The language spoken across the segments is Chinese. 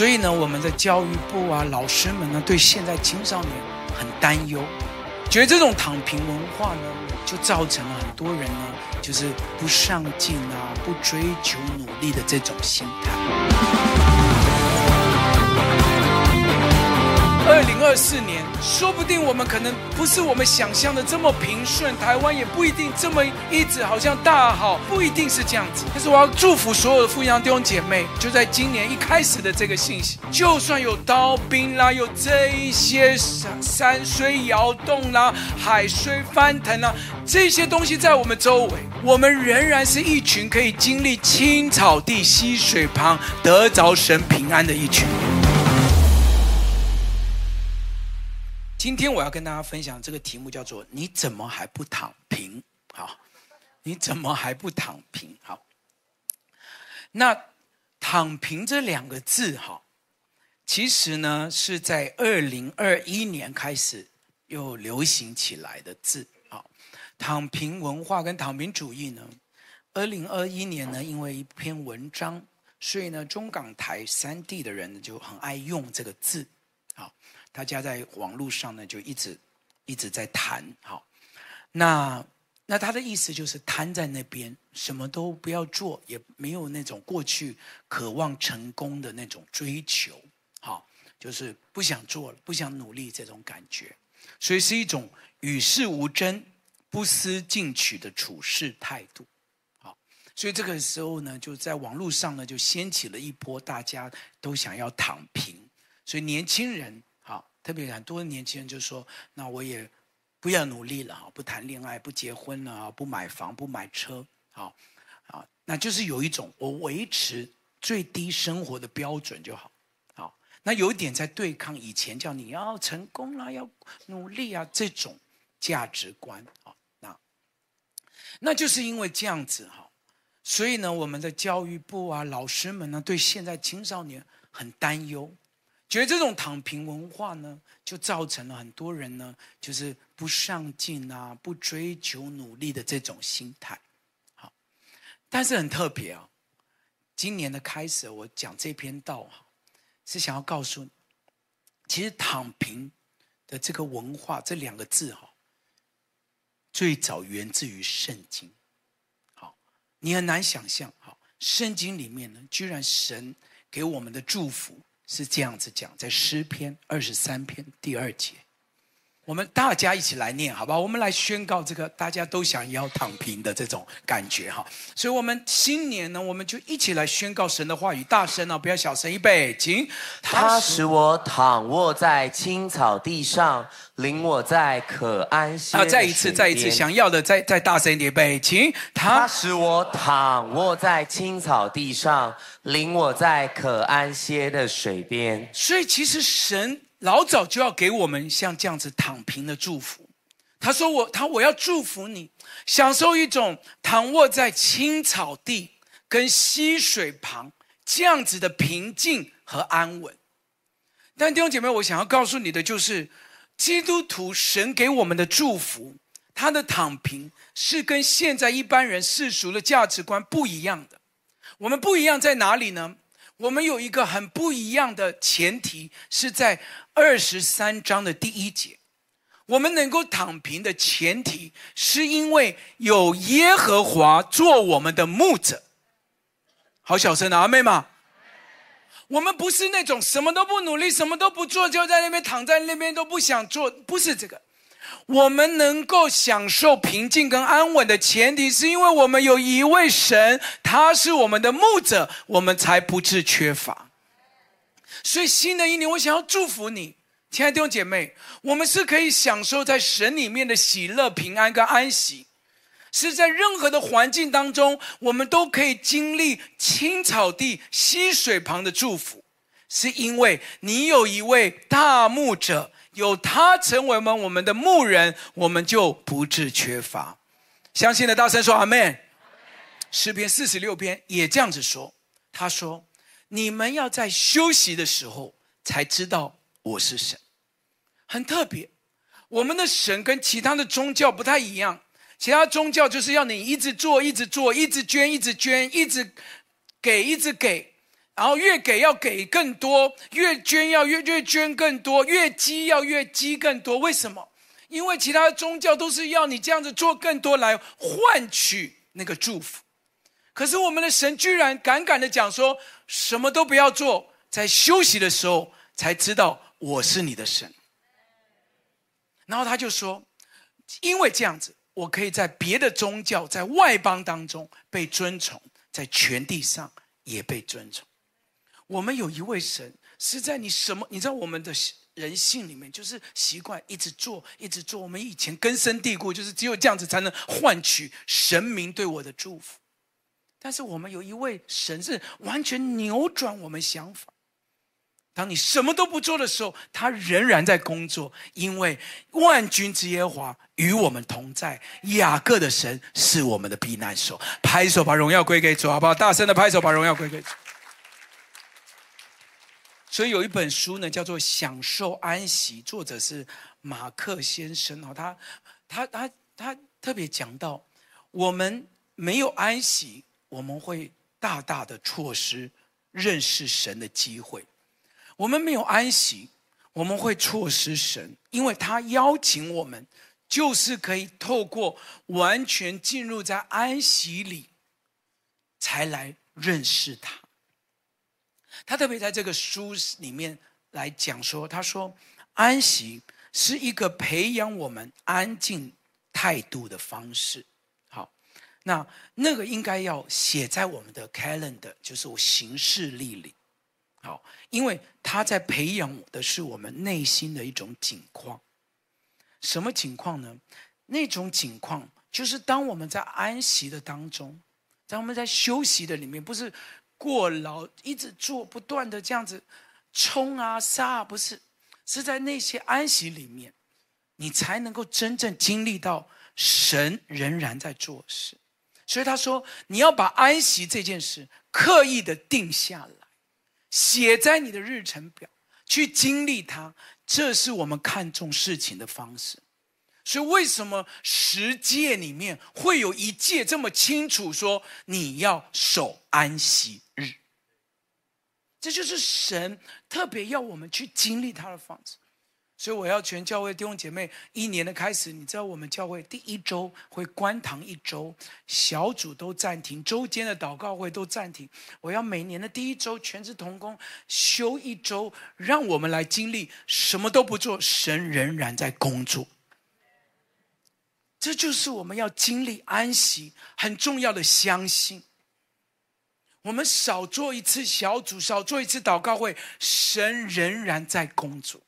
所以呢，我们的教育部啊，老师们呢，对现在青少年很担忧，觉得这种躺平文化呢，就造成了很多人呢，就是不上进啊，不追求努力的这种心态。二零二四年，说不定我们可能不是我们想象的这么平顺，台湾也不一定这么一直好像大好，不一定是这样子。但是我要祝福所有的富阳弟兄姐妹，就在今年一开始的这个信息，就算有刀兵啦，有这一些山山水摇动啦，海水翻腾啦，这些东西在我们周围，我们仍然是一群可以经历青草地、溪水旁得着神平安的一群。今天我要跟大家分享这个题目叫做“你怎么还不躺平？”好，你怎么还不躺平？好，那“躺平”这两个字，哈，其实呢是在二零二一年开始又流行起来的字。好，躺平文化跟躺平主义呢，二零二一年呢，因为一篇文章，所以呢，中港台三地的人就很爱用这个字。大家在网络上呢，就一直一直在谈，好，那那他的意思就是瘫在那边，什么都不要做，也没有那种过去渴望成功的那种追求，好，就是不想做了，不想努力这种感觉，所以是一种与世无争、不思进取的处事态度，好，所以这个时候呢，就在网络上呢，就掀起了一波，大家都想要躺平，所以年轻人。特别很多年轻人就说：“那我也不要努力了哈，不谈恋爱，不结婚了，不买房，不买车，好啊，那就是有一种我维持最低生活的标准就好，好，那有一点在对抗以前叫你要成功了，要努力啊这种价值观啊，那那就是因为这样子哈，所以呢，我们的教育部啊，老师们呢，对现在青少年很担忧。”觉得这种躺平文化呢，就造成了很多人呢，就是不上进啊，不追求努力的这种心态。好，但是很特别啊，今年的开始，我讲这篇道哈，是想要告诉你，其实躺平的这个文化这两个字哈，最早源自于圣经。好，你很难想象，哈，圣经里面呢，居然神给我们的祝福。是这样子讲，在诗篇二十三篇第二节，我们大家一起来念，好不好？我们来宣告这个大家都想要躺平的这种感觉哈。所以，我们新年呢，我们就一起来宣告神的话语，大声啊，不要小声，预备，请。他使我躺卧在青草地上，领我在可安歇。啊，再一次，再一次，想要的再再大声一点，预备，请。他使我躺卧在青草地上。领我在可安歇的水边，所以其实神老早就要给我们像这样子躺平的祝福。他说我：“他我要祝福你，享受一种躺卧在青草地跟溪水旁这样子的平静和安稳。”但弟兄姐妹，我想要告诉你的就是，基督徒神给我们的祝福，他的躺平是跟现在一般人世俗的价值观不一样的。我们不一样在哪里呢？我们有一个很不一样的前提，是在二十三章的第一节。我们能够躺平的前提，是因为有耶和华做我们的牧者。好小声啊，阿妹吗？我们不是那种什么都不努力、什么都不做，就在那边躺在那边都不想做，不是这个。我们能够享受平静跟安稳的前提，是因为我们有一位神，他是我们的牧者，我们才不致缺乏。所以新的一年，我想要祝福你，亲爱的弟兄姐妹，我们是可以享受在神里面的喜乐、平安跟安息，是在任何的环境当中，我们都可以经历青草地、溪水旁的祝福，是因为你有一位大牧者。有他成为我们我们的牧人，我们就不致缺乏。相信的大声说阿门。诗篇四十六篇也这样子说，他说：“你们要在休息的时候才知道我是神。”很特别，我们的神跟其他的宗教不太一样。其他宗教就是要你一直做，一直做，一直捐，一直捐，一直给，一直给。然后越给要给更多，越捐要越越捐更多，越积要越积更多。为什么？因为其他宗教都是要你这样子做更多来换取那个祝福，可是我们的神居然敢敢的讲说，什么都不要做，在休息的时候才知道我是你的神。然后他就说，因为这样子，我可以在别的宗教在外邦当中被尊崇，在全地上也被尊崇。我们有一位神是在你什么？你知道我们的。人性里面就是习惯一直做，一直做。我们以前根深蒂固，就是只有这样子才能换取神明对我的祝福。但是我们有一位神是完全扭转我们想法。当你什么都不做的时候，他仍然在工作，因为万军之耶华与我们同在。雅各的神是我们的避难所。拍手把荣耀归给主，好不好？大声的拍手把荣耀归给主。所以有一本书呢，叫做《享受安息》，作者是马克先生哦。他他他他特别讲到，我们没有安息，我们会大大的错失认识神的机会。我们没有安息，我们会错失神，因为他邀请我们，就是可以透过完全进入在安息里，才来认识他。他特别在这个书里面来讲说，他说安息是一个培养我们安静态度的方式。好，那那个应该要写在我们的 calendar，就是我行事历里。好，因为他在培养的是我们内心的一种景况。什么景况呢？那种景况就是当我们在安息的当中，在我们在休息的里面，不是。过劳一直做，不断的这样子冲啊杀啊，不是，是在那些安息里面，你才能够真正经历到神仍然在做事。所以他说，你要把安息这件事刻意的定下来，写在你的日程表，去经历它，这是我们看重事情的方式。所以，为什么十诫里面会有一诫这么清楚说你要守安息日？这就是神特别要我们去经历他的方式。所以，我要全教会弟兄姐妹，一年的开始，你知道我们教会第一周会关堂一周，小组都暂停，周间的祷告会都暂停。我要每年的第一周全职同工休一周，让我们来经历什么都不做，神仍然在工作。这就是我们要经历安息很重要的相信。我们少做一次小组，少做一次祷告会，神仍然在工作。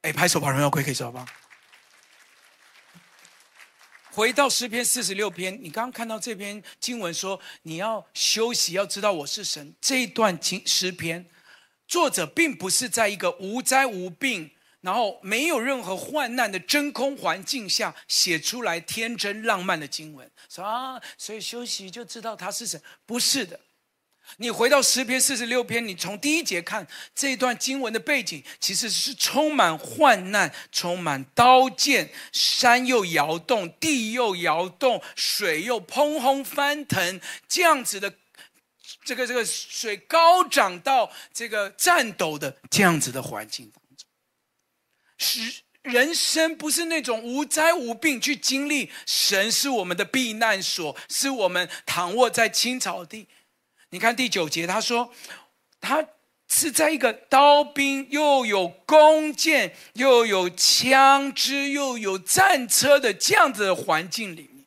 哎，拍手把荣耀归给主，好不好？回到诗篇四十六篇，你刚刚看到这篇经文说，你要休息，要知道我是神。这一段经诗篇，作者并不是在一个无灾无病。然后没有任何患难的真空环境下写出来天真浪漫的经文，说啊，所以休息就知道他是谁？不是的，你回到诗篇四十六篇，你从第一节看这段经文的背景，其实是充满患难，充满刀剑，山又摇动，地又摇动，水又砰轰翻腾，这样子的，这个这个水高涨到这个颤抖的这样子的环境。是人生不是那种无灾无病去经历，神是我们的避难所，是我们躺卧在青草地。你看第九节，他说他是在一个刀兵又有弓箭又有枪支又有战车的这样子的环境里面。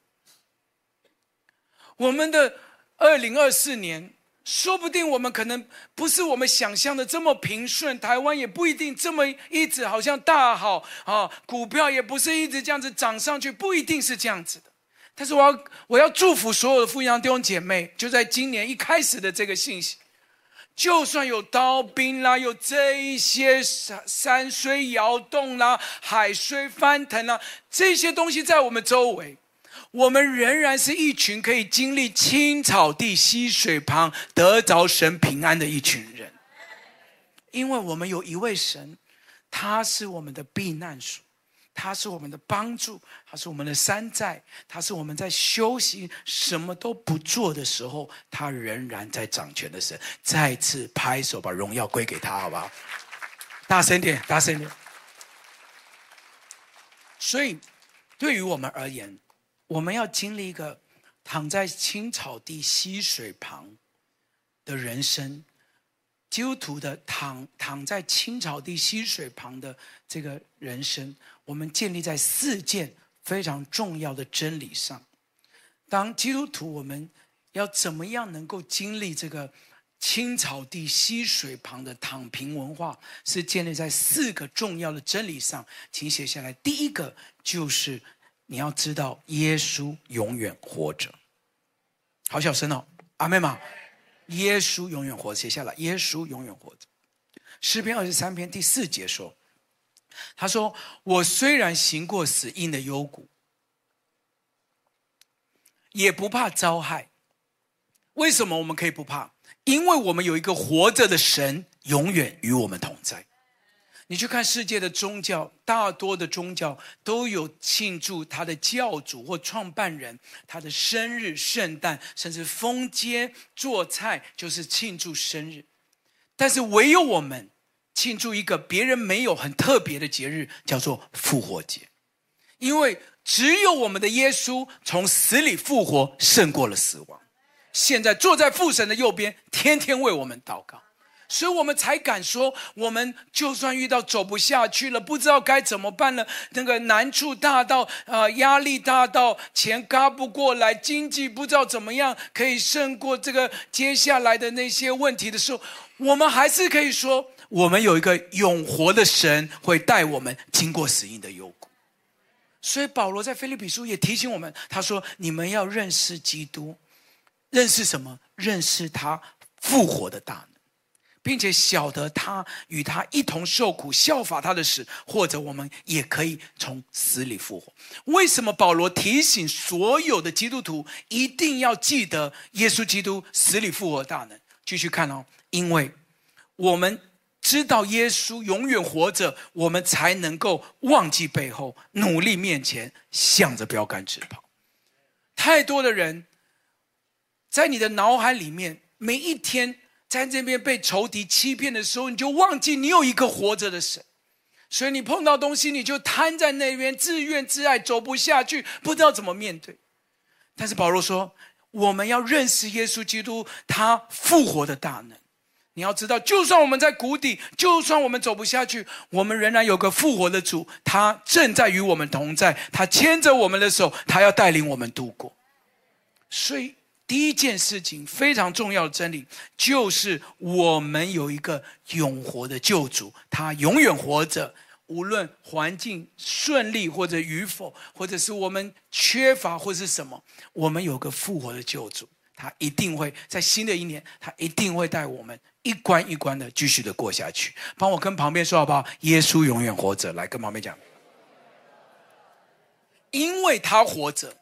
我们的二零二四年。说不定我们可能不是我们想象的这么平顺，台湾也不一定这么一直好像大好啊，股票也不是一直这样子涨上去，不一定是这样子的。但是我要我要祝福所有的富阳弟兄姐妹，就在今年一开始的这个信息，就算有刀兵啦，有这一些山山虽摇动啦，海虽翻腾啦，这些东西在我们周围。我们仍然是一群可以经历青草地、溪水旁得着神平安的一群人，因为我们有一位神，他是我们的避难所，他是我们的帮助，他是我们的山寨，他是我们在修行什么都不做的时候，他仍然在掌权的神。再次拍手，把荣耀归给他，好不好？大声点，大声点。所以，对于我们而言，我们要经历一个躺在青草地溪水旁的人生。基督徒的躺躺在青草地溪水旁的这个人生，我们建立在四件非常重要的真理上。当基督徒，我们要怎么样能够经历这个青草地溪水旁的躺平文化？是建立在四个重要的真理上，请写下来。第一个就是你要知道，耶稣永远活着。好小声哦，阿们吗？耶稣永远活着，写下来。耶稣永远活着。诗篇二十三篇第四节说：“他说，我虽然行过死荫的幽谷，也不怕遭害。为什么我们可以不怕？因为我们有一个活着的神，永远与我们同在。”你去看世界的宗教，大多的宗教都有庆祝他的教主或创办人他的生日、圣诞，甚至封街做菜就是庆祝生日。但是唯有我们庆祝一个别人没有很特别的节日，叫做复活节，因为只有我们的耶稣从死里复活，胜过了死亡，现在坐在父神的右边，天天为我们祷告。所以我们才敢说，我们就算遇到走不下去了，不知道该怎么办了，那个难处大到啊、呃，压力大到钱轧不过来，经济不知道怎么样可以胜过这个接下来的那些问题的时候，我们还是可以说，我们有一个永活的神会带我们经过死荫的幽谷。所以保罗在腓立比书也提醒我们，他说：“你们要认识基督，认识什么？认识他复活的大能。”并且晓得他与他一同受苦，效法他的死，或者我们也可以从死里复活。为什么保罗提醒所有的基督徒一定要记得耶稣基督死里复活大能？继续看哦，因为我们知道耶稣永远活着，我们才能够忘记背后，努力面前，向着标杆直跑。太多的人在你的脑海里面，每一天。在这边被仇敌欺骗的时候，你就忘记你有一个活着的神，所以你碰到东西你就瘫在那边自怨自艾，走不下去，不知道怎么面对。但是保罗说，我们要认识耶稣基督，他复活的大能。你要知道，就算我们在谷底，就算我们走不下去，我们仍然有个复活的主，他正在与我们同在，他牵着我们的手，他要带领我们度过。所以。第一件事情非常重要的真理，就是我们有一个永活的救主，他永远活着。无论环境顺利或者与否，或者是我们缺乏或是什么，我们有个复活的救主，他一定会在新的一年，他一定会带我们一关一关的继续的过下去。帮我跟旁边说好不好？耶稣永远活着，来跟旁边讲，因为他活着。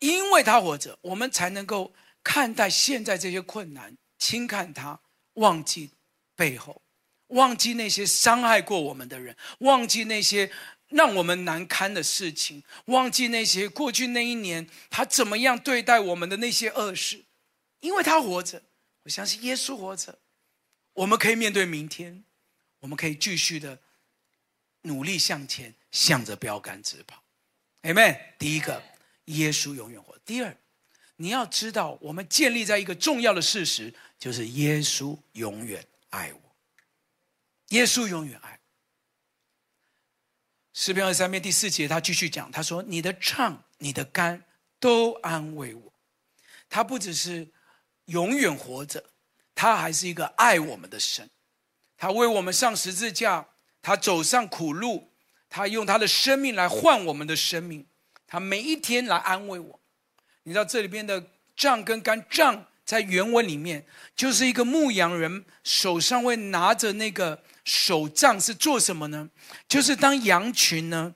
因为他活着，我们才能够看待现在这些困难，轻看他，忘记背后，忘记那些伤害过我们的人，忘记那些让我们难堪的事情，忘记那些过去那一年他怎么样对待我们的那些恶事。因为他活着，我相信耶稣活着，我们可以面对明天，我们可以继续的努力向前，向着标杆直跑。Amen。第一个。耶稣永远活。第二，你要知道，我们建立在一个重要的事实，就是耶稣永远爱我。耶稣永远爱。诗篇二十三篇第四节，他继续讲，他说：“你的唱、你的肝都安慰我。”他不只是永远活着，他还是一个爱我们的神。他为我们上十字架，他走上苦路，他用他的生命来换我们的生命。他每一天来安慰我，你知道这里边的杖跟竿，杖在原文里面就是一个牧羊人手上会拿着那个手杖是做什么呢？就是当羊群呢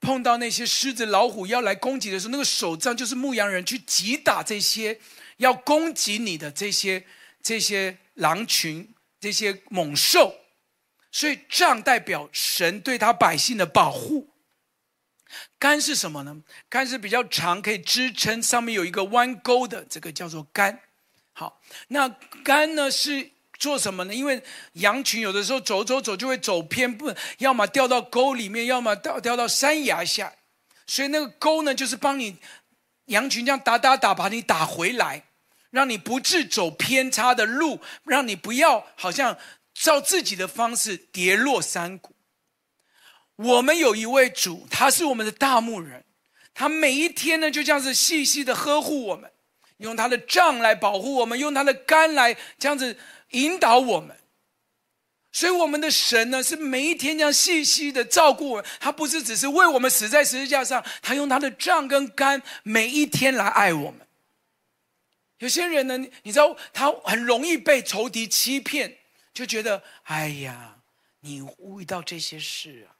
碰到那些狮子、老虎要来攻击的时候，那个手杖就是牧羊人去击打这些要攻击你的这些这些狼群、这些猛兽，所以杖代表神对他百姓的保护。杆是什么呢？杆是比较长，可以支撑，上面有一个弯钩的，这个叫做杆。好，那杆呢是做什么呢？因为羊群有的时候走走走就会走偏，不，要么掉到沟里面，要么掉掉到山崖下，所以那个钩呢就是帮你羊群这样打打打，把你打回来，让你不致走偏差的路，让你不要好像照自己的方式跌落山谷。我们有一位主，他是我们的大牧人，他每一天呢就这样子细细的呵护我们，用他的杖来保护我们，用他的竿来这样子引导我们。所以我们的神呢是每一天这样细细的照顾我们，他不是只是为我们死在十字架上，他用他的杖跟竿每一天来爱我们。有些人呢，你知道他很容易被仇敌欺骗，就觉得哎呀，你遇到这些事啊。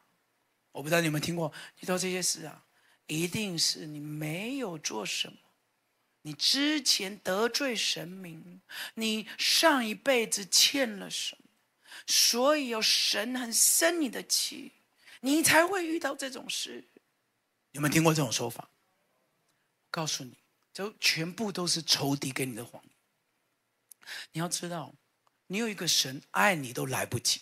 我不知道你有没有听过遇到这些事啊？一定是你没有做什么，你之前得罪神明，你上一辈子欠了什么，所以有神很生你的气，你才会遇到这种事。有没有听过这种说法？告诉你，就全部都是仇敌给你的谎言。你要知道，你有一个神爱你都来不及。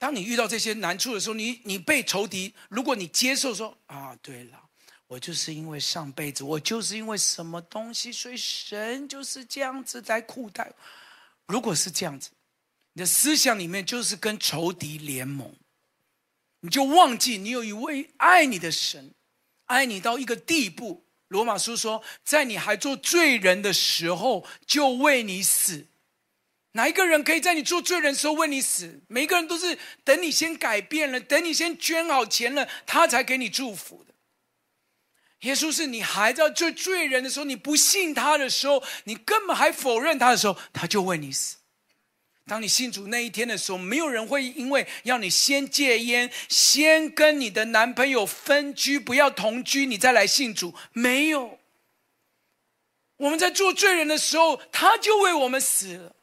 当你遇到这些难处的时候，你你被仇敌，如果你接受说啊，对了，我就是因为上辈子，我就是因为什么东西，所以神就是这样子来苦待。如果是这样子，你的思想里面就是跟仇敌联盟，你就忘记你有一位爱你的神，爱你到一个地步。罗马书说，在你还做罪人的时候，就为你死。哪一个人可以在你做罪人的时候为你死？每一个人都是等你先改变了，等你先捐好钱了，他才给你祝福的。耶稣是你还在做罪人的时候，你不信他的时候，你根本还否认他的时候，他就为你死。当你信主那一天的时候，没有人会因为要你先戒烟，先跟你的男朋友分居，不要同居，你再来信主。没有。我们在做罪人的时候，他就为我们死了。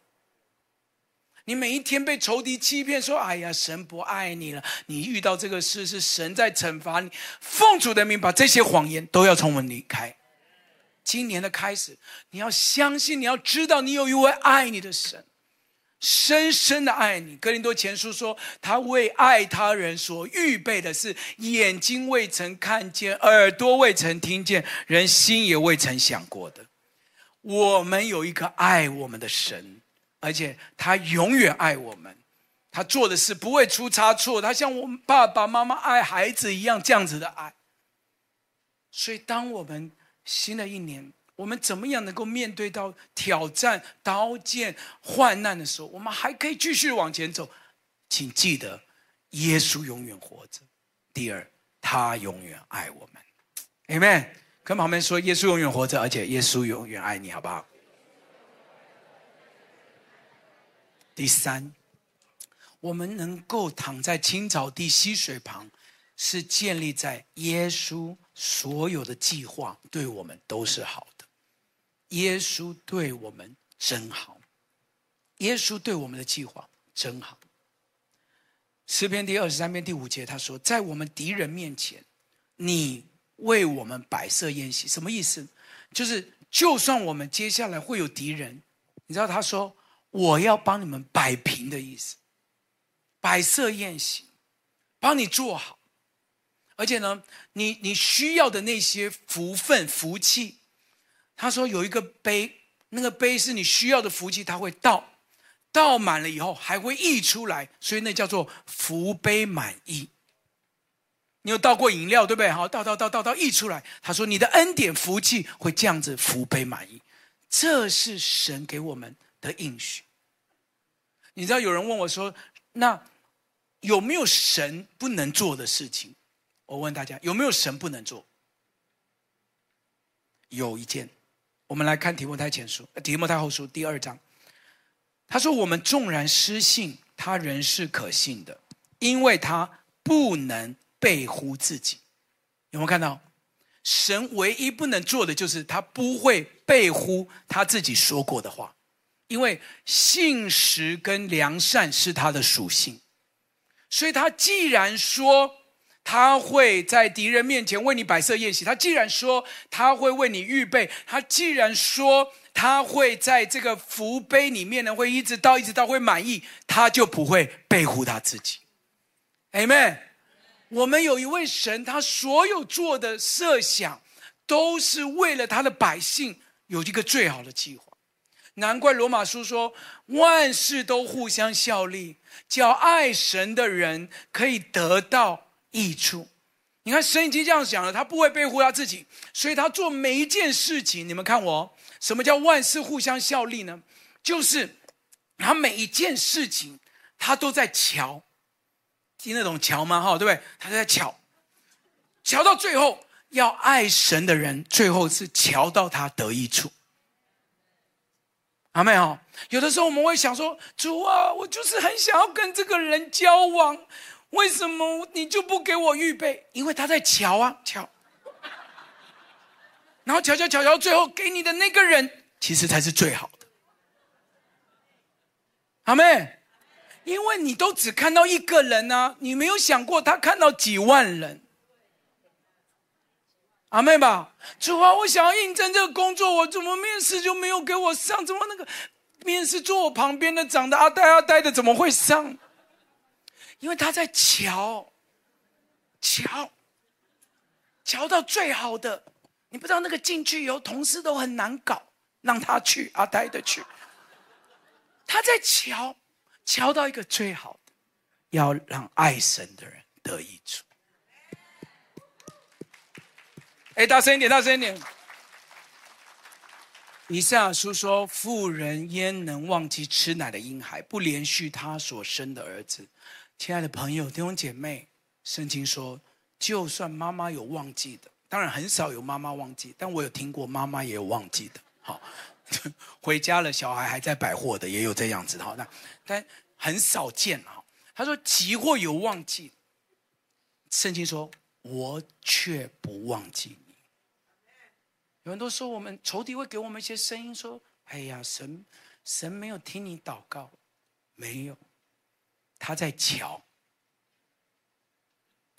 你每一天被仇敌欺骗，说：“哎呀，神不爱你了。”你遇到这个事是神在惩罚你。奉主的名，把这些谎言都要从我们离开。今年的开始，你要相信，你要知道，你有一位爱你的神，深深的爱你。哥林多前书说：“他为爱他人所预备的是眼睛未曾看见，耳朵未曾听见，人心也未曾想过的。”我们有一个爱我们的神。而且他永远爱我们，他做的事不会出差错，他像我们爸爸妈妈爱孩子一样这样子的爱。所以，当我们新的一年，我们怎么样能够面对到挑战、刀剑、患难的时候，我们还可以继续往前走？请记得，耶稣永远活着。第二，他永远爱我们。Amen。跟旁边说，耶稣永远活着，而且耶稣永远爱你，好不好？第三，我们能够躺在青草地、溪水旁，是建立在耶稣所有的计划对我们都是好的。耶稣对我们真好，耶稣对我们的计划真好。诗篇第二十三篇第五节他说：“在我们敌人面前，你为我们摆设宴席。”什么意思？就是就算我们接下来会有敌人，你知道他说。我要帮你们摆平的意思，摆设宴席，帮你做好，而且呢，你你需要的那些福分福气，他说有一个杯，那个杯是你需要的福气，他会倒，倒满了以后还会溢出来，所以那叫做福杯满溢。你有倒过饮料对不对？好，倒倒倒倒倒溢出来，他说你的恩典福气会这样子福杯满溢，这是神给我们的应许。你知道有人问我说：“那有没有神不能做的事情？”我问大家有没有神不能做？有一件，我们来看提摩太前书、提摩太后书第二章。他说：“我们纵然失信，他仍是可信的，因为他不能背乎自己。”有没有看到？神唯一不能做的就是他不会背乎他自己说过的话。因为信实跟良善是他的属性，所以他既然说他会在敌人面前为你摆设宴席。他既然说他会为你预备，他既然说他会在这个福杯里面呢，会一直到一直到会满意，他就不会背负他自己。Amen。我们有一位神，他所有做的设想，都是为了他的百姓有一个最好的机会。难怪罗马书说，万事都互相效力，叫爱神的人可以得到。益处，你看神已经这样讲了，他不会背负他自己，所以他做每一件事情，你们看我，什么叫万事互相效力呢？就是他每一件事情，他都在瞧，听得懂瞧吗？哈，对不对？他在瞧，瞧到最后，要爱神的人，最后是瞧到他得益处。阿们哈，有的时候我们会想说，主啊，我就是很想要跟这个人交往。为什么你就不给我预备？因为他在瞧啊瞧，然后瞧瞧瞧瞧，最后给你的那个人，其实才是最好的。阿妹，因为你都只看到一个人啊，你没有想过他看到几万人。阿妹吧，主啊，我想要应征这个工作，我怎么面试就没有给我上？怎么那个面试坐我旁边的长得阿呆阿呆的，怎么会上？因为他在瞧，瞧，瞧到最好的，你不知道那个进去以后，同事都很难搞，让他去阿呆的去。他在瞧，瞧到一个最好的，要让爱神的人得益处。哎，大声一点，大声一点。以赛亚书说：“妇人焉能忘记吃奶的婴孩，不怜恤他所生的儿子？”亲爱的朋友、弟兄姐妹，圣经说，就算妈妈有忘记的，当然很少有妈妈忘记，但我有听过妈妈也有忘记的。好，回家了，小孩还在百货的，也有这样子。好，那但很少见。哈，他说，即或有忘记，圣经说，我却不忘记你。有人都说，我们仇敌会给我们一些声音，说：“哎呀，神神没有听你祷告，没有。”他在瞧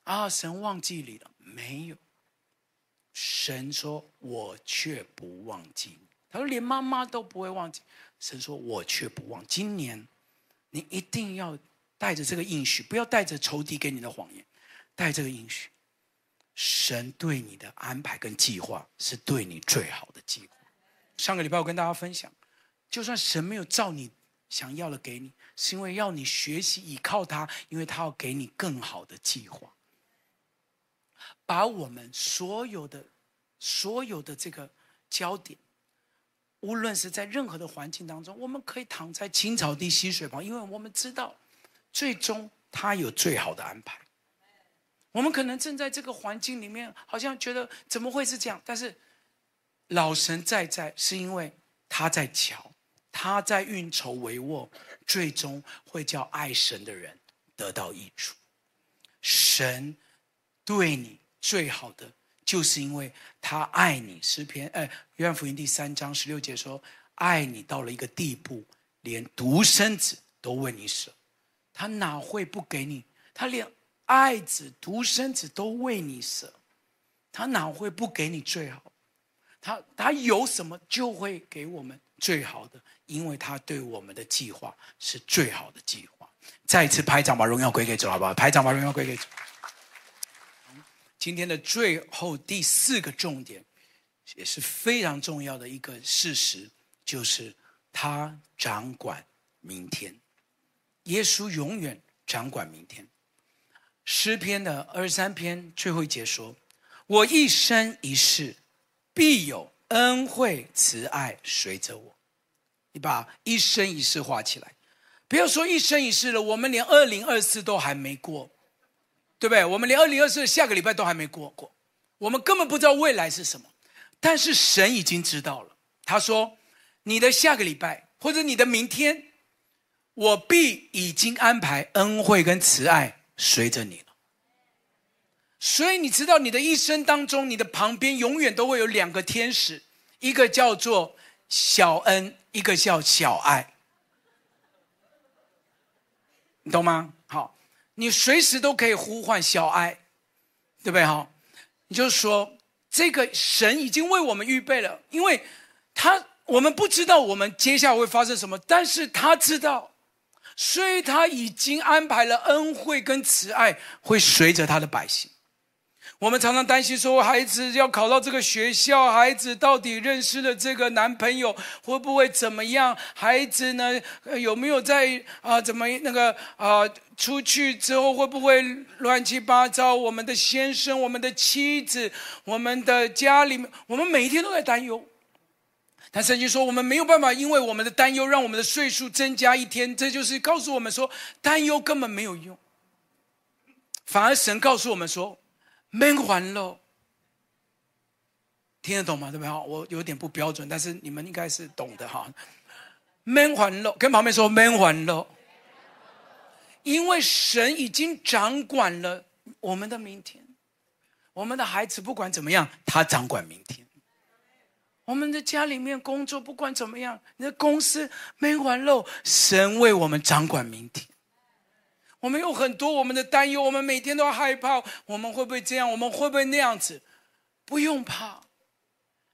啊，神忘记你了没有？神说：“我却不忘记你。”他说：“连妈妈都不会忘记。”神说：“我却不忘。”今年你一定要带着这个应许，不要带着仇敌给你的谎言，带这个应许。神对你的安排跟计划是对你最好的计划。上个礼拜我跟大家分享，就算神没有照你。想要的给你，是因为要你学习依靠他，因为他要给你更好的计划。把我们所有的、所有的这个焦点，无论是在任何的环境当中，我们可以躺在青草地、溪水旁，因为我们知道，最终他有最好的安排。我们可能正在这个环境里面，好像觉得怎么会是这样？但是老神在在，是因为他在瞧。他在运筹帷幄，最终会叫爱神的人得到益处。神对你最好的，就是因为他爱你。诗篇，哎，约翰福音第三章十六节说：“爱你到了一个地步，连独生子都为你舍。他哪会不给你？他连爱子、独生子都为你舍，他哪会不给你最好？他他有什么就会给我们最好的。”因为他对我们的计划是最好的计划。再一次拍掌，把荣耀归给主，好不好？拍掌，把荣耀归给主。今天的最后第四个重点，也是非常重要的一个事实，就是他掌管明天。耶稣永远掌管明天。诗篇的二十三篇最后一节说：“我一生一世必有恩惠慈爱随着我。”你把一生一世画起来，不要说一生一世了，我们连二零二四都还没过，对不对？我们连二零二四下个礼拜都还没过过，我们根本不知道未来是什么。但是神已经知道了，他说：“你的下个礼拜或者你的明天，我必已经安排恩惠跟慈爱随着你了。”所以你知道，你的一生当中，你的旁边永远都会有两个天使，一个叫做小恩。一个叫小爱，你懂吗？好，你随时都可以呼唤小爱，对不对哈？你就说这个神已经为我们预备了，因为他我们不知道我们接下来会发生什么，但是他知道，所以他已经安排了恩惠跟慈爱会随着他的百姓。我们常常担心说，孩子要考到这个学校，孩子到底认识了这个男朋友会不会怎么样？孩子呢，有没有在啊？怎么那个啊？出去之后会不会乱七八糟？我们的先生、我们的妻子、我们的家里面，我们每一天都在担忧。但圣经说，我们没有办法，因为我们的担忧让我们的岁数增加一天。这就是告诉我们说，担忧根本没有用，反而神告诉我们说。免烦恼，听得懂吗？对不对？我有点不标准，但是你们应该是懂的哈。免烦恼，跟旁边说免烦恼，因为神已经掌管了我们的明天，我们的孩子不管怎么样，他掌管明天。我们的家里面工作不管怎么样，你的公司没完喽，神为我们掌管明天。我们有很多我们的担忧，我们每天都害怕，我们会不会这样？我们会不会那样子？不用怕，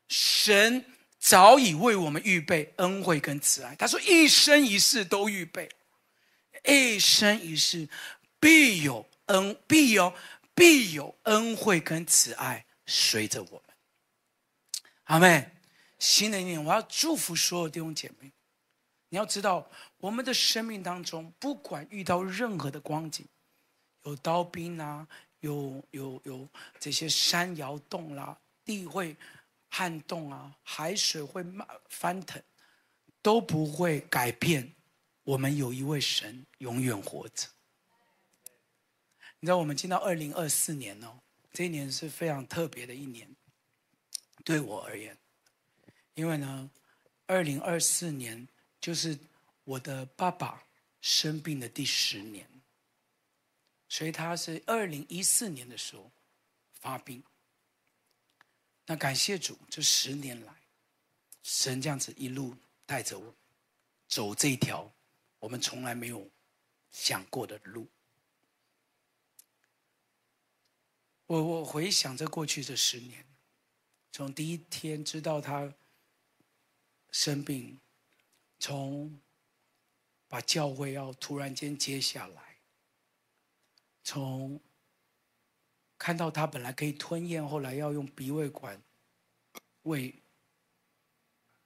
神早已为我们预备恩惠跟慈爱。他说：“一生一世都预备，一生一世必有恩，必有必有恩惠跟慈爱随着我们。”阿妹。新的一年，我要祝福所有弟兄姐妹。你要知道。我们的生命当中，不管遇到任何的光景，有刀兵啊，有有有这些山摇动啦、地会撼动啊，海水会翻腾，都不会改变。我们有一位神永远活着。你知道，我们进到二零二四年哦，这一年是非常特别的一年，对我而言，因为呢，二零二四年就是。我的爸爸生病的第十年，所以他是二零一四年的时候发病。那感谢主，这十年来，神这样子一路带着我走这条我们从来没有想过的路。我我回想着过去这十年，从第一天知道他生病，从把教会要突然间接下来，从看到他本来可以吞咽，后来要用鼻胃管喂。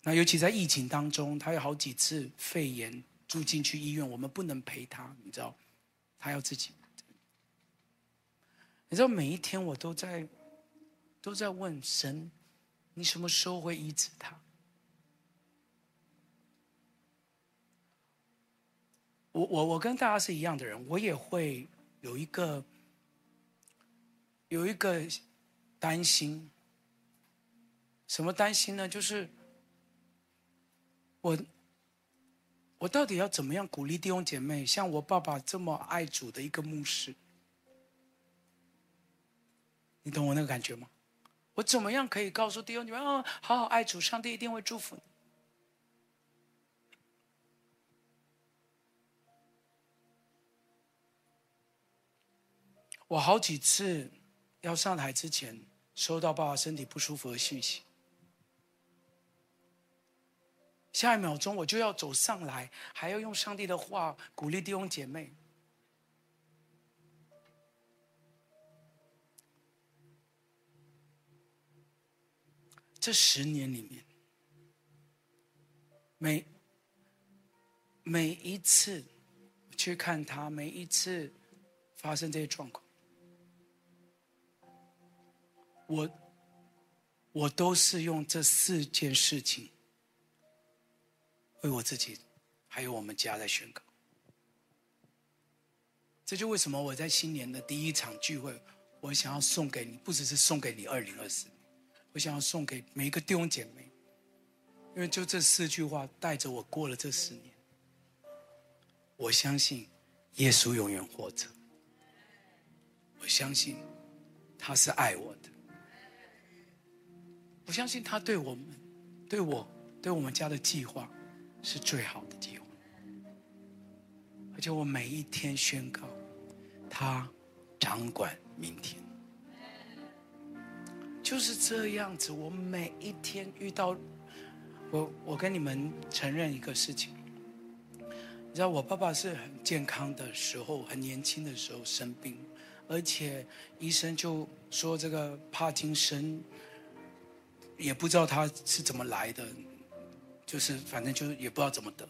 那尤其在疫情当中，他有好几次肺炎住进去医院，我们不能陪他，你知道，他要自己。你知道每一天我都在都在问神，你什么时候会医治他？我我我跟大家是一样的人，我也会有一个有一个担心，什么担心呢？就是我我到底要怎么样鼓励弟兄姐妹，像我爸爸这么爱主的一个牧师，你懂我那个感觉吗？我怎么样可以告诉弟兄姐妹，哦，好好爱主，上帝一定会祝福你。我好几次要上台之前，收到爸爸身体不舒服的讯息，下一秒钟我就要走上来，还要用上帝的话鼓励弟兄姐妹。这十年里面，每每一次去看他，每一次发生这些状况。我，我都是用这四件事情为我自己，还有我们家在宣告。这就为什么我在新年的第一场聚会，我想要送给你，不只是送给你二零二四，我想要送给每一个弟兄姐妹，因为就这四句话带着我过了这四年。我相信耶稣永远活着，我相信他是爱我的。相信他对我们、对我、对我们家的计划是最好的计划，而且我每一天宣告，他掌管明天。就是这样子。我每一天遇到，我我跟你们承认一个事情，你知道，我爸爸是很健康的时候，很年轻的时候生病，而且医生就说这个帕金森，也不知道他是怎么来的，就是反正就是也不知道怎么得。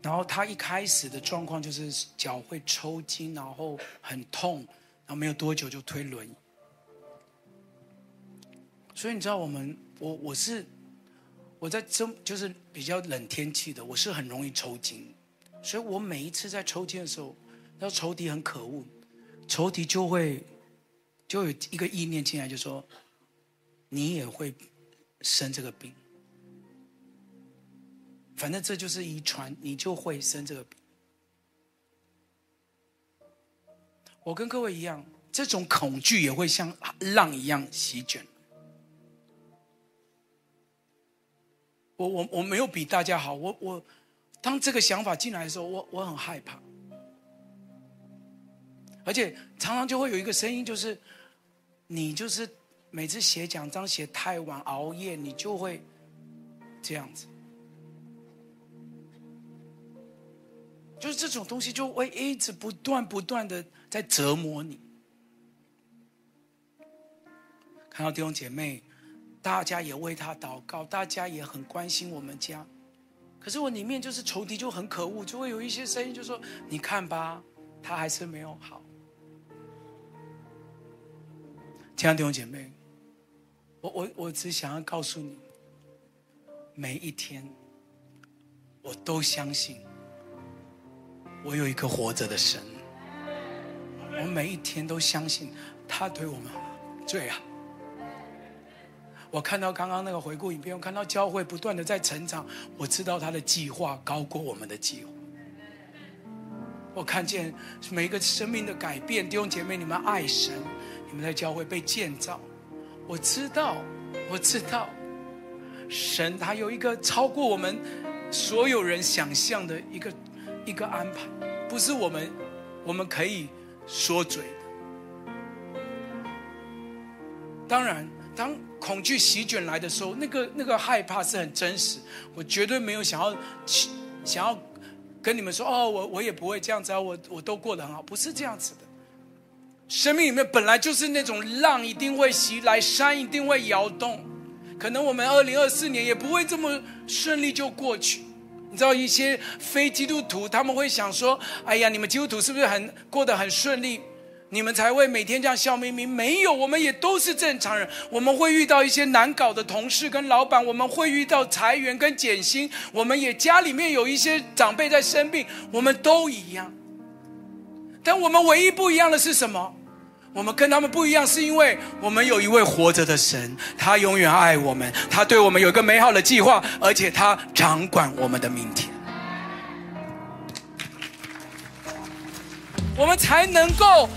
然后他一开始的状况就是脚会抽筋，然后很痛，然后没有多久就推轮椅。所以你知道我们，我我是我在这就是比较冷天气的，我是很容易抽筋，所以我每一次在抽筋的时候，那仇敌很可恶，仇敌就会就有一个意念进来，就说你也会生这个病。反正这就是遗传，你就会生这个病。我跟各位一样，这种恐惧也会像浪一样席卷。我我我没有比大家好，我我当这个想法进来的时候，我我很害怕，而且常常就会有一个声音，就是你就是每次写讲章写太晚熬夜，你就会这样子。就是这种东西就会一直不断不断的在折磨你。看到弟兄姐妹，大家也为他祷告，大家也很关心我们家。可是我里面就是仇敌就很可恶，就会有一些声音就说：“你看吧，他还是没有好。”亲爱的弟兄姐妹，我我我只想要告诉你，每一天我都相信。我有一个活着的神，我每一天都相信他对我们最好。我看到刚刚那个回顾影片，我看到教会不断的在成长，我知道他的计划高过我们的计划。我看见每一个生命的改变，弟兄姐妹，你们爱神，你们在教会被建造。我知道，我知道，神他有一个超过我们所有人想象的一个。一个安排，不是我们我们可以说嘴的。当然，当恐惧席卷来的时候，那个那个害怕是很真实。我绝对没有想要想要跟你们说哦，我我也不会这样子啊，我我都过得很好，不是这样子的。生命里面本来就是那种浪，一定会袭来，山一定会摇动。可能我们二零二四年也不会这么顺利就过去。你知道一些非基督徒，他们会想说：“哎呀，你们基督徒是不是很过得很顺利？你们才会每天这样笑眯眯？没有，我们也都是正常人。我们会遇到一些难搞的同事跟老板，我们会遇到裁员跟减薪，我们也家里面有一些长辈在生病，我们都一样。但我们唯一不一样的是什么？”我们跟他们不一样，是因为我们有一位活着的神，他永远爱我们，他对我们有一个美好的计划，而且他掌管我们的明天，我们才能够。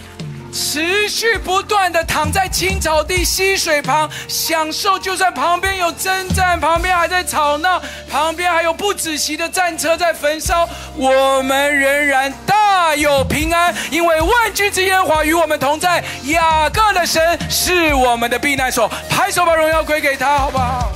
持续不断的躺在青草地溪水旁，享受。就算旁边有征战，旁边还在吵闹，旁边还有不止息的战车在焚烧，我们仍然大有平安，因为万军之耶和华与我们同在。雅各的神是我们的避难所，拍手把荣耀归给他，好不好？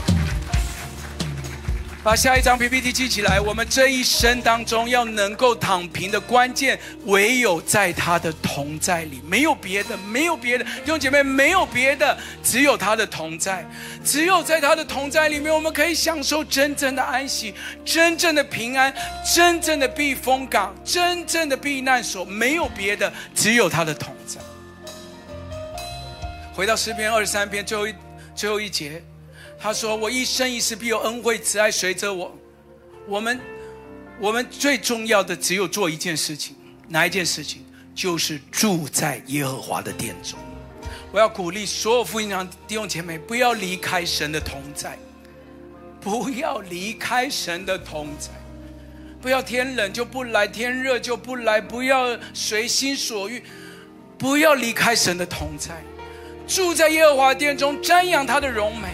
把下一张 PPT 记起来。我们这一生当中要能够躺平的关键，唯有在他的同在里，没有别的，没有别的。弟兄姐妹，没有别的，只有他的同在。只有在他的同在里面，我们可以享受真正的安息，真正的平安，真正的避风港，真正的避难所。没有别的，只有他的同在。回到诗篇二十三篇最后一最后一节。他说：“我一生一世必有恩惠慈爱随着我。我们，我们最重要的只有做一件事情，哪一件事情？就是住在耶和华的殿中。我要鼓励所有福音堂弟兄姐妹，不要离开神的同在，不要离开神的同在，不要天冷就不来，天热就不来，不要随心所欲，不要离开神的同在，住在耶和华殿中，瞻仰他的荣美。”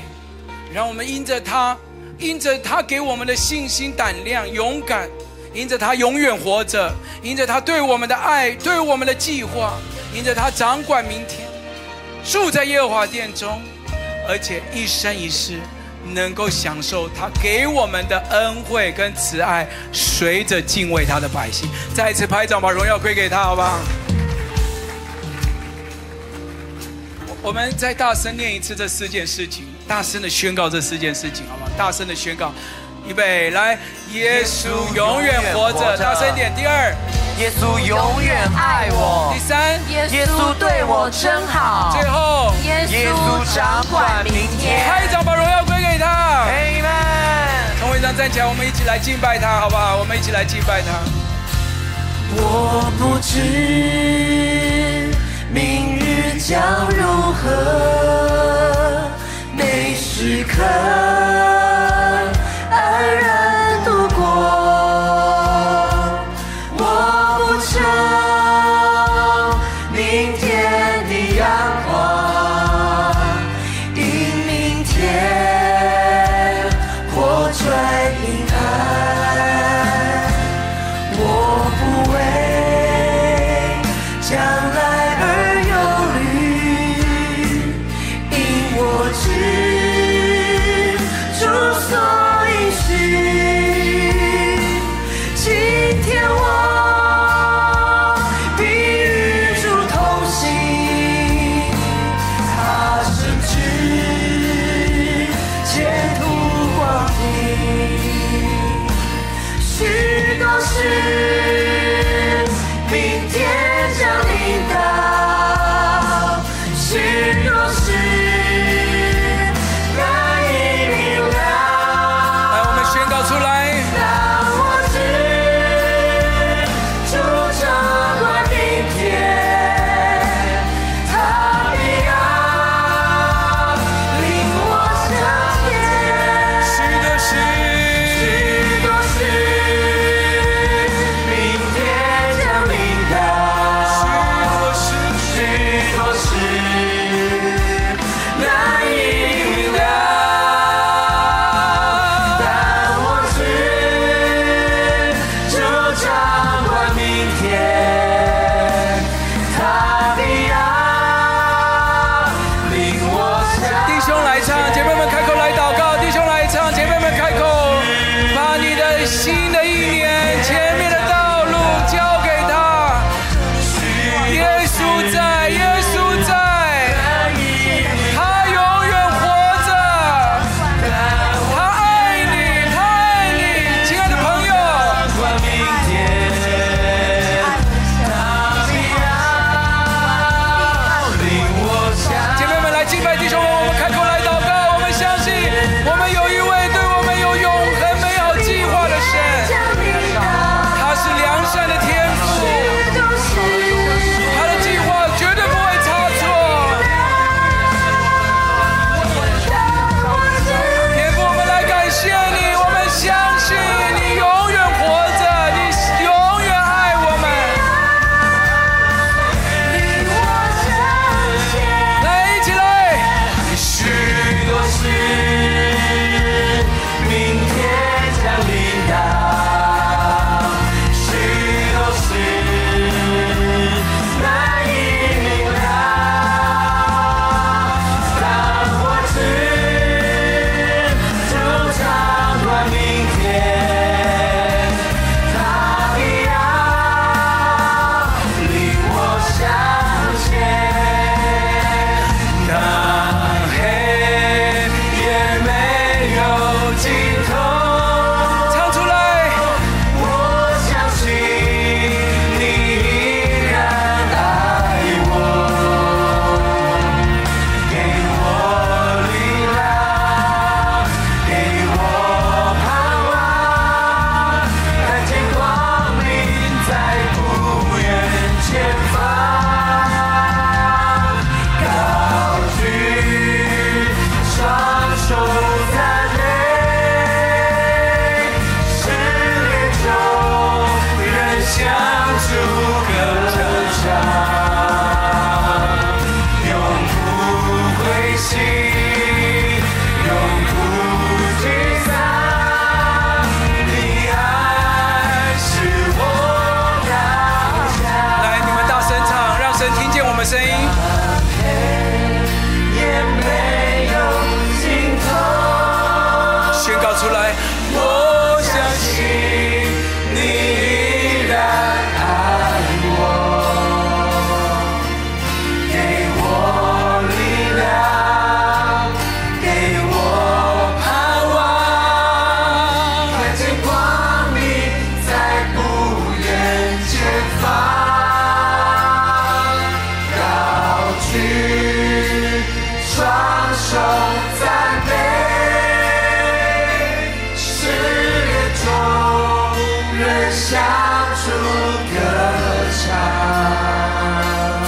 让我们因着他，因着他给我们的信心、胆量、勇敢，因着他永远活着，因着他对我们的爱、对我们的计划，因着他掌管明天，住在耶和华殿中，而且一生一世能够享受他给我们的恩惠跟慈爱，随着敬畏他的百姓。再一次拍掌，把荣耀归给他，好不好？我们再大声念一次这四件事情，大声的宣告这四件事情，好不好？大声的宣告，预备来，耶稣永远活着，大声点。第二。耶稣永远爱我。第三，耶稣对我真好。最后，耶稣掌管明天。拍掌，把荣耀归给他。Amen。从会上站起来，我们一起来敬拜他，好不好？我们一起来敬拜他。我不知明日将如何，刻。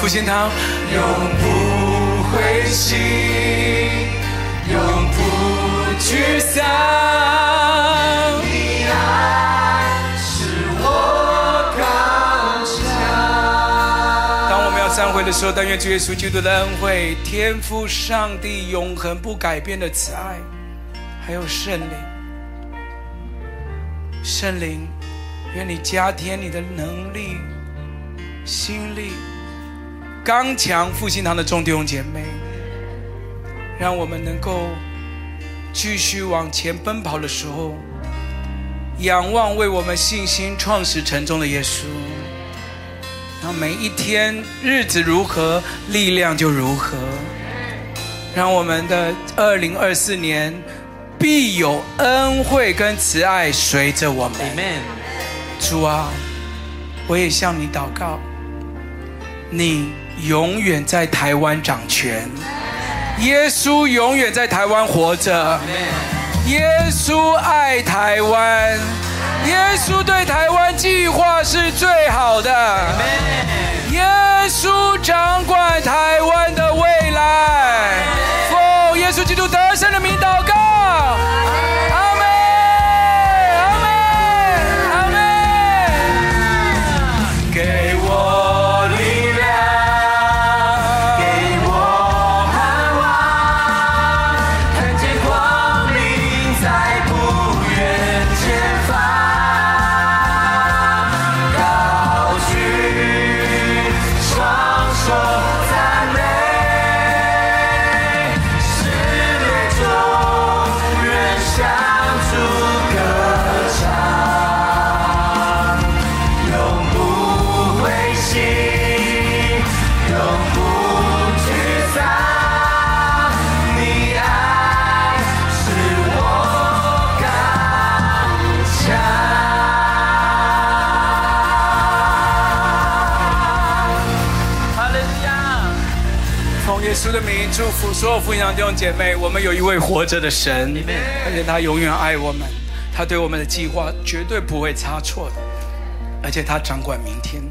唱。复兴堂，永不灰心，永不沮丧。你爱是我刚强。当我们要散会的时候，但愿主耶稣基督的恩惠、天父上帝永恒不改变的慈爱，还有圣灵，圣灵，愿你加添你的能力、心力。刚强复兴堂的众弟兄姐妹，让我们能够继续往前奔跑的时候，仰望为我们信心创始成终的耶稣。让每一天日子如何，力量就如何。让我们的二零二四年必有恩惠跟慈爱随着我们。Amen。主啊，我也向你祷告，你。永远在台湾掌权，耶稣永远在台湾活着，耶稣爱台湾，耶稣对台湾计划是最好的，耶稣掌所有福音堂弟兄姐妹，我们有一位活着的神，而且他永远爱我们，他对我们的计划绝对不会差错的，而且他掌管明天。